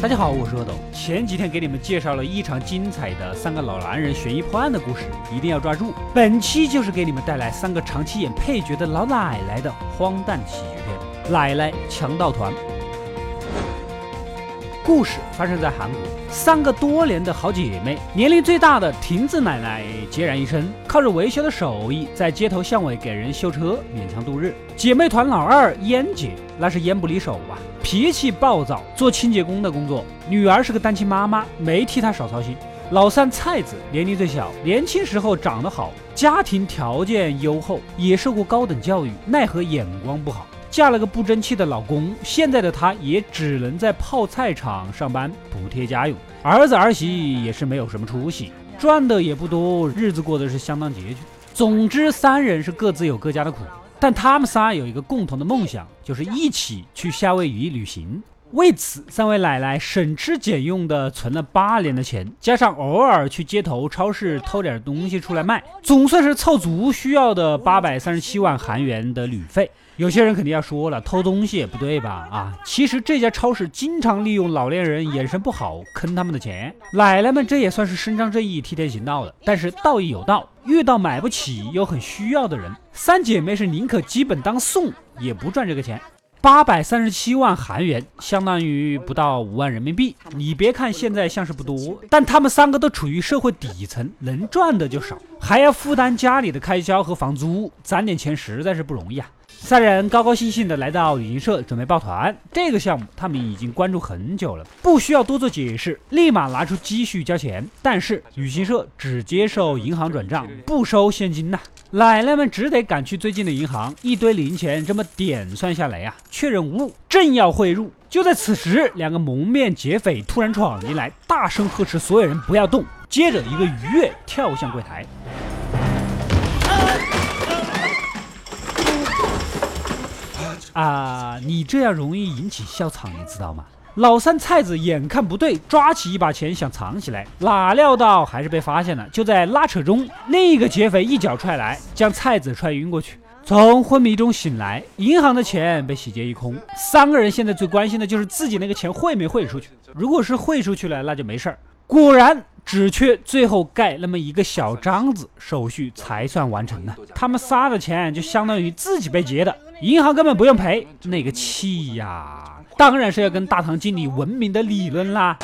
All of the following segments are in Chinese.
大家好，我是阿斗。前几天给你们介绍了异常精彩的三个老男人悬疑破案的故事，一定要抓住。本期就是给你们带来三个长期演配角的老奶奶的荒诞喜剧片《奶奶强盗团》。故事发生在韩国，三个多年的好姐妹，年龄最大的亭子奶奶孑然一身，靠着维修的手艺，在街头巷尾给人修车，勉强度日。姐妹团老二燕姐，那是烟不离手啊。脾气暴躁，做清洁工的工作。女儿是个单亲妈妈，没替她少操心。老三菜子年龄最小，年轻时候长得好，家庭条件优厚，也受过高等教育，奈何眼光不好，嫁了个不争气的老公。现在的她也只能在泡菜厂上班补贴家用。儿子儿媳也是没有什么出息，赚的也不多，日子过得是相当拮据。总之，三人是各自有各家的苦。但他们仨有一个共同的梦想，就是一起去夏威夷旅行。为此，三位奶奶省吃俭用的存了八年的钱，加上偶尔去街头超市偷点东西出来卖，总算是凑足需要的八百三十七万韩元的旅费。有些人肯定要说了，偷东西也不对吧？啊，其实这家超市经常利用老年人眼神不好坑他们的钱，奶奶们这也算是伸张正义、替天行道的。但是道义有道，遇到买不起又很需要的人，三姐妹是宁可基本当送也不赚这个钱。八百三十七万韩元，相当于不到五万人民币。你别看现在像是不多，但他们三个都处于社会底层，能赚的就少，还要负担家里的开销和房租，攒点钱实在是不容易啊。三人高高兴兴地来到旅行社，准备抱团。这个项目他们已经关注很久了，不需要多做解释，立马拿出积蓄交钱。但是旅行社只接受银行转账，不收现金呐。奶奶们只得赶去最近的银行，一堆零钱这么点算下来啊，确认无误，正要汇入。就在此时，两个蒙面劫匪突然闯进来，大声呵斥所有人不要动。接着一个鱼跃跳向柜台。啊你这样容易引起笑场，你知道吗？老三菜子眼看不对，抓起一把钱想藏起来，哪料到还是被发现了。就在拉扯中，另一个劫匪一脚踹来，将菜子踹晕过去。从昏迷中醒来，银行的钱被洗劫一空。三个人现在最关心的就是自己那个钱汇没汇出去。如果是汇出去了，那就没事儿。果然。只缺最后盖那么一个小章子，手续才算完成呢。他们仨的钱就相当于自己被劫的，银行根本不用赔，那个气呀！当然是要跟大堂经理文明的理论啦。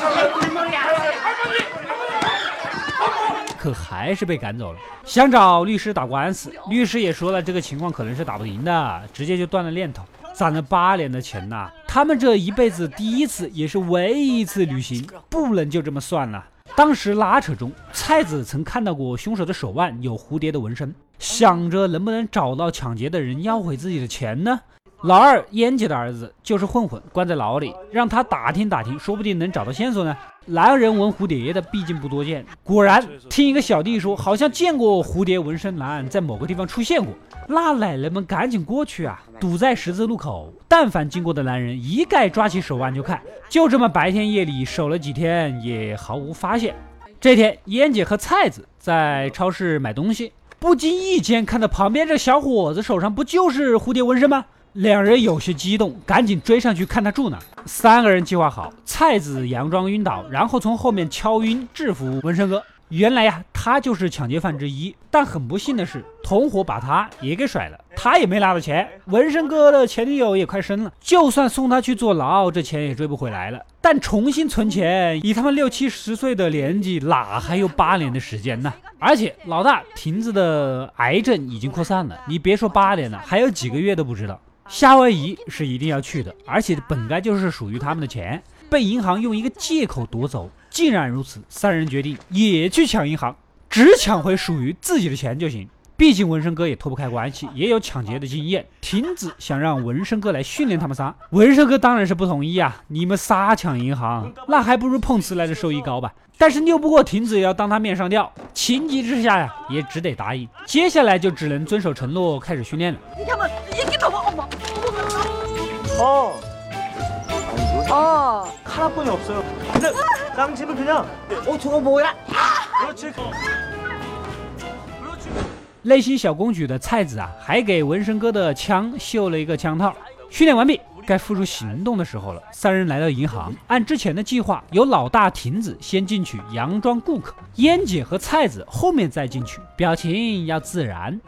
可还是被赶走了，想找律师打官司，律师也说了，这个情况可能是打不赢的，直接就断了念头。攒了八年的钱呐，他们这一辈子第一次也是唯一一次旅行，不能就这么算了。当时拉扯中，菜子曾看到过凶手的手腕有蝴蝶的纹身，想着能不能找到抢劫的人要回自己的钱呢？老二燕姐的儿子就是混混，关在牢里，让他打听打听，说不定能找到线索呢。男人纹蝴蝶的毕竟不多见，果然听一个小弟说，好像见过蝴蝶纹身男在某个地方出现过。那奶奶们赶紧过去啊！堵在十字路口，但凡经过的男人一概抓起手腕就看。就这么白天夜里守了几天，也毫无发现。这天，燕姐和菜子在超市买东西，不经意间看到旁边这小伙子手上不就是蝴蝶纹身吗？两人有些激动，赶紧追上去看他住哪。三个人计划好，菜子佯装晕倒，然后从后面敲晕制服纹身哥。原来呀，他就是抢劫犯之一，但很不幸的是，同伙把他也给甩了，他也没拿到钱。纹身哥的前女友也快生了，就算送他去坐牢，这钱也追不回来了。但重新存钱，以他们六七十岁的年纪，哪还有八年的时间呢？而且老大亭子的癌症已经扩散了，你别说八年了，还有几个月都不知道。夏威夷是一定要去的，而且本该就是属于他们的钱，被银行用一个借口夺走。既然如此，三人决定也去抢银行，只抢回属于自己的钱就行。毕竟纹身哥也脱不开关系，也有抢劫的经验。亭子想让纹身哥来训练他们仨，纹身哥当然是不同意啊！你们仨抢银行，那还不如碰瓷来的收益高吧？但是拗不过亭子，也要当他面上吊。情急之下呀，也只得答应。接下来就只能遵守承诺，开始训练了。哦。啊，卡拉本없어요근데땅집은그냥어저거뭐야그렇지内心小公举的菜子啊，还给纹身哥的枪绣了一个枪套。训练完毕， 该付出行动的时候了。三人来到银行，按之前的计划，由老大亭子先进去佯装顾客，烟姐和菜子后面再进去，表情要自然。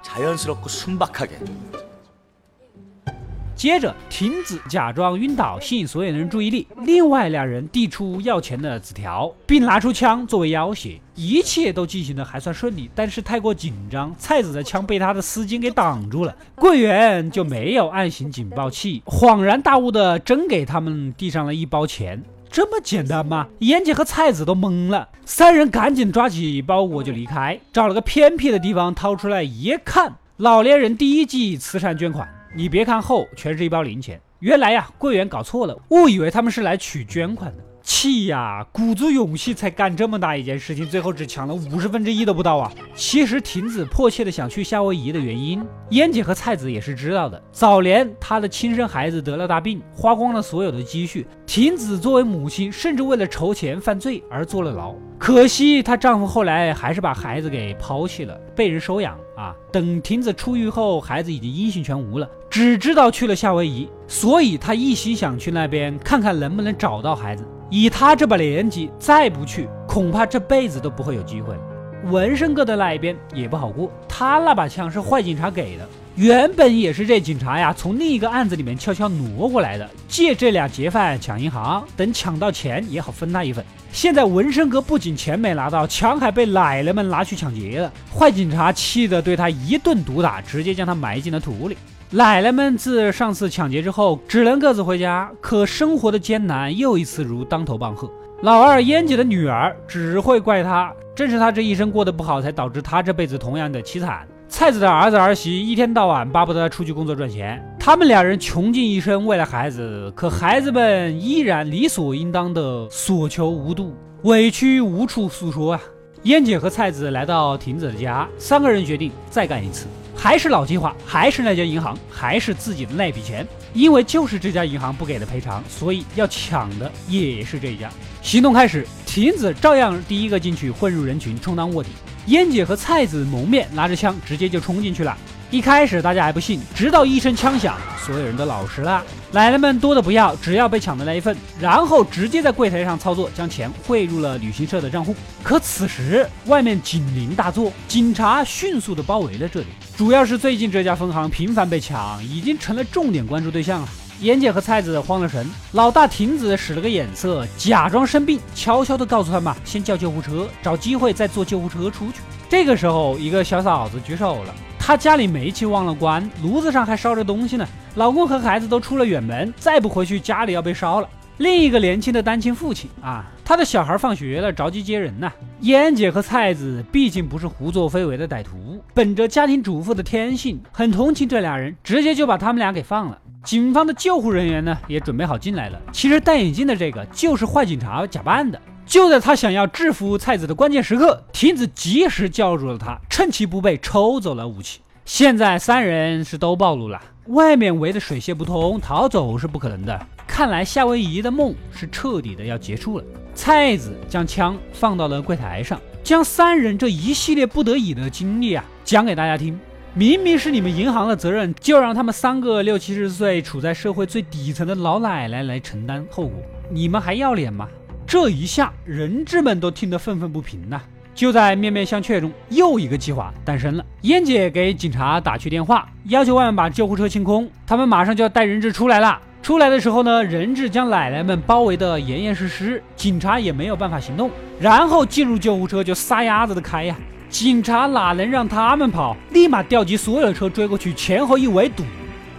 接着，亭子假装晕倒，吸引所有人注意力。另外两人递出要钱的纸条，并拿出枪作为要挟。一切都进行的还算顺利，但是太过紧张，菜子的枪被他的丝巾给挡住了。柜员就没有按行警报器，恍然大悟的真给他们递上了一包钱。这么简单吗？燕姐和菜子都懵了。三人赶紧抓起包裹就离开，找了个偏僻的地方掏出来一看，老年人第一季慈善捐款。你别看厚，全是一包零钱。原来呀，柜员搞错了，误以为他们是来取捐款的。气呀！鼓足勇气才干这么大一件事情，最后只抢了五十分之一都不到啊！其实亭子迫切的想去夏威夷的原因，燕姐和菜子也是知道的。早年她的亲生孩子得了大病，花光了所有的积蓄。亭子作为母亲，甚至为了筹钱犯罪而坐了牢。可惜她丈夫后来还是把孩子给抛弃了，被人收养啊。等亭子出狱后，孩子已经音信全无了，只知道去了夏威夷，所以他一心想去那边看看能不能找到孩子。以他这把年纪，再不去，恐怕这辈子都不会有机会了。纹身哥的那一边也不好过，他那把枪是坏警察给的，原本也是这警察呀从另一个案子里面悄悄挪过来的，借这俩劫犯抢银行，等抢到钱也好分他一份。现在纹身哥不仅钱没拿到，枪还被奶奶们拿去抢劫了，坏警察气得对他一顿毒打，直接将他埋进了土里。奶奶们自上次抢劫之后，只能各自回家。可生活的艰难又一次如当头棒喝。老二燕姐的女儿只会怪他，正是他这一生过得不好，才导致他这辈子同样的凄惨。菜子的儿子儿媳一天到晚巴不得出去工作赚钱，他们两人穷尽一生为了孩子，可孩子们依然理所应当的所求无度，委屈无处诉说啊。燕姐和菜子来到亭子的家，三个人决定再干一次。还是老计划，还是那家银行，还是自己的那笔钱，因为就是这家银行不给的赔偿，所以要抢的也是这家。行动开始，亭子照样第一个进去，混入人群，充当卧底。燕姐和菜子蒙面，拿着枪，直接就冲进去了。一开始大家还不信，直到一声枪响，所有人都老实了。奶奶们多的不要，只要被抢的那一份，然后直接在柜台上操作，将钱汇入了旅行社的账户。可此时外面警铃大作，警察迅速的包围了这里，主要是最近这家分行频繁被抢，已经成了重点关注对象了。妍姐和菜子慌了神，老大亭子使了个眼色，假装生病，悄悄的告诉他们先叫救护车，找机会再坐救护车出去。这个时候，一个小嫂子举手了。她家里煤气忘了关，炉子上还烧着东西呢。老公和孩子都出了远门，再不回去家里要被烧了。另一个年轻的单亲父亲啊，他的小孩放学了，着急接人呢。燕姐和菜子毕竟不是胡作非为的歹徒，本着家庭主妇的天性，很同情这俩人，直接就把他们俩给放了。警方的救护人员呢，也准备好进来了。其实戴眼镜的这个就是坏警察假扮的。就在他想要制服菜子的关键时刻，亭子及时叫住了他，趁其不备抽走了武器。现在三人是都暴露了，外面围的水泄不通，逃走是不可能的。看来夏威夷的梦是彻底的要结束了。菜子将枪放到了柜台上，将三人这一系列不得已的经历啊讲给大家听。明明是你们银行的责任，就让他们三个六七十岁、处在社会最底层的老奶奶来承担后果，你们还要脸吗？这一下，人质们都听得愤愤不平呐！就在面面相觑中，又一个计划诞生了。燕姐给警察打去电话，要求外面把救护车清空，他们马上就要带人质出来了。出来的时候呢，人质将奶奶们包围得严严实实，警察也没有办法行动。然后进入救护车就撒丫子的开呀！警察哪能让他们跑？立马调集所有车追过去，前后一围堵。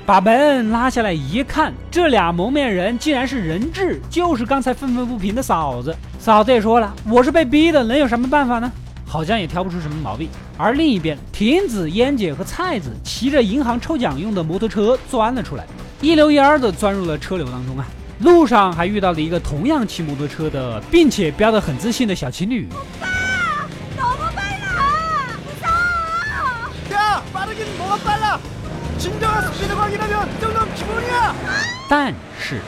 把门拉下来一看，这俩蒙面人竟然是人质，就是刚才愤愤不平的嫂子。嫂子也说了，我是被逼的，能有什么办法呢？好像也挑不出什么毛病。而另一边，亭子、烟姐和菜子骑着银行抽奖用的摩托车钻了出来，一溜烟儿的钻入了车流当中啊。路上还遇到了一个同样骑摩托车的，并且飙得很自信的小情侣。但是，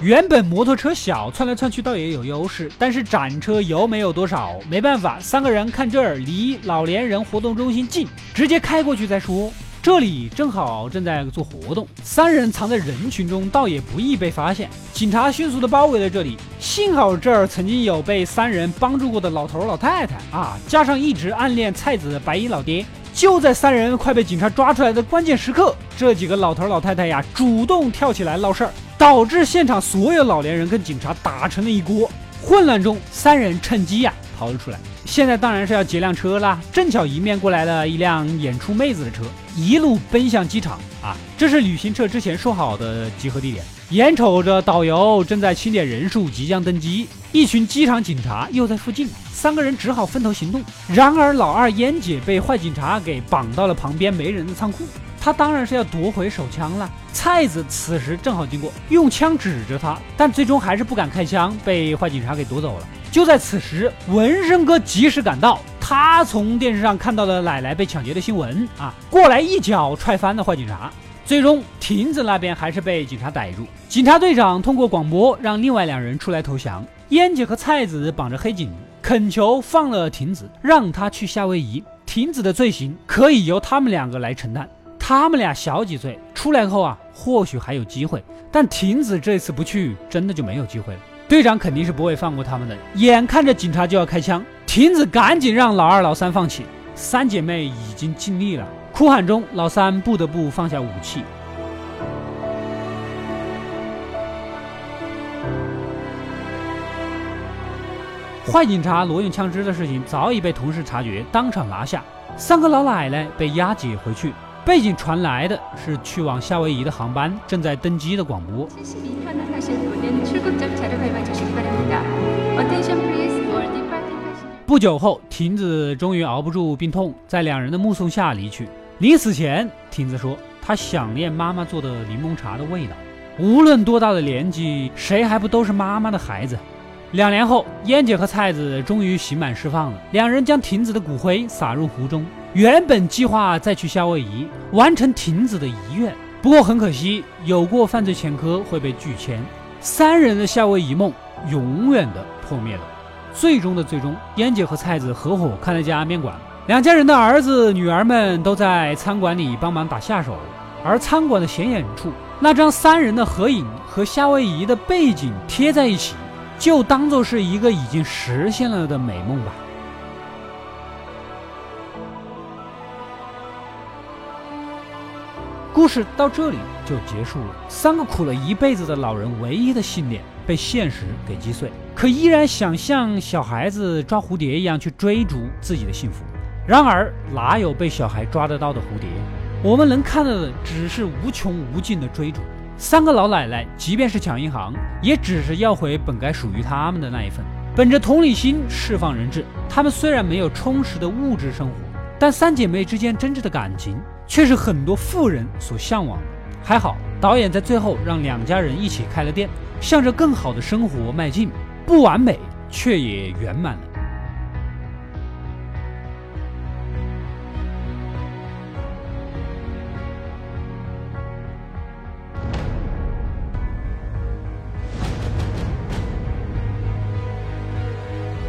原本摩托车小，窜来窜去倒也有优势，但是展车油没有多少，没办法，三个人看这儿离老年人活动中心近，直接开过去再说。这里正好正在做活动，三人藏在人群中，倒也不易被发现。警察迅速的包围了这里，幸好这儿曾经有被三人帮助过的老头老太太啊，加上一直暗恋菜子的白衣老爹。就在三人快被警察抓出来的关键时刻，这几个老头老太太呀，主动跳起来闹事儿，导致现场所有老年人跟警察打成了一锅。混乱中，三人趁机呀逃了出来。现在当然是要劫辆车啦，正巧迎面过来了一辆演出妹子的车，一路奔向机场啊！这是旅行社之前说好的集合地点。眼瞅着导游正在清点人数，即将登机，一群机场警察又在附近。三个人只好分头行动。然而，老二烟姐被坏警察给绑到了旁边没人的仓库。他当然是要夺回手枪了。菜子此时正好经过，用枪指着他，但最终还是不敢开枪，被坏警察给夺走了。就在此时，纹身哥及时赶到。他从电视上看到了奶奶被抢劫的新闻啊，过来一脚踹翻了坏警察。最终，亭子那边还是被警察逮住。警察队长通过广播让另外两人出来投降。烟姐和菜子绑着黑警。恳求放了亭子，让他去夏威夷。亭子的罪行可以由他们两个来承担。他们俩小几岁，出来后啊，或许还有机会。但亭子这次不去，真的就没有机会了。队长肯定是不会放过他们的。眼看着警察就要开枪，亭子赶紧让老二、老三放弃。三姐妹已经尽力了，哭喊中，老三不得不放下武器。坏警察挪用枪支的事情早已被同事察觉，当场拿下。三个老奶奶被押解回去。背景传来的是去往夏威夷的航班正在登机的广播。不久后，亭子终于熬不住病痛，在两人的目送下离去。临死前，亭子说：“他想念妈妈做的柠檬茶的味道。无论多大的年纪，谁还不都是妈妈的孩子？”两年后，燕姐和菜子终于刑满释放了。两人将亭子的骨灰撒入湖中。原本计划再去夏威夷完成亭子的遗愿，不过很可惜，有过犯罪前科会被拒签。三人的夏威夷梦永远的破灭了。最终的最终，烟姐和菜子合伙开了家面馆。两家人的儿子女儿们都在餐馆里帮忙打下手，而餐馆的显眼处，那张三人的合影和夏威夷的背景贴在一起。就当做是一个已经实现了的美梦吧。故事到这里就结束了。三个苦了一辈子的老人唯一的信念被现实给击碎，可依然想像小孩子抓蝴蝶一样去追逐自己的幸福。然而哪有被小孩抓得到的蝴蝶？我们能看到的只是无穷无尽的追逐。三个老奶奶，即便是抢银行，也只是要回本该属于他们的那一份。本着同理心释放人质，他们虽然没有充实的物质生活，但三姐妹之间真挚的感情却是很多富人所向往的。还好，导演在最后让两家人一起开了店，向着更好的生活迈进。不完美，却也圆满了。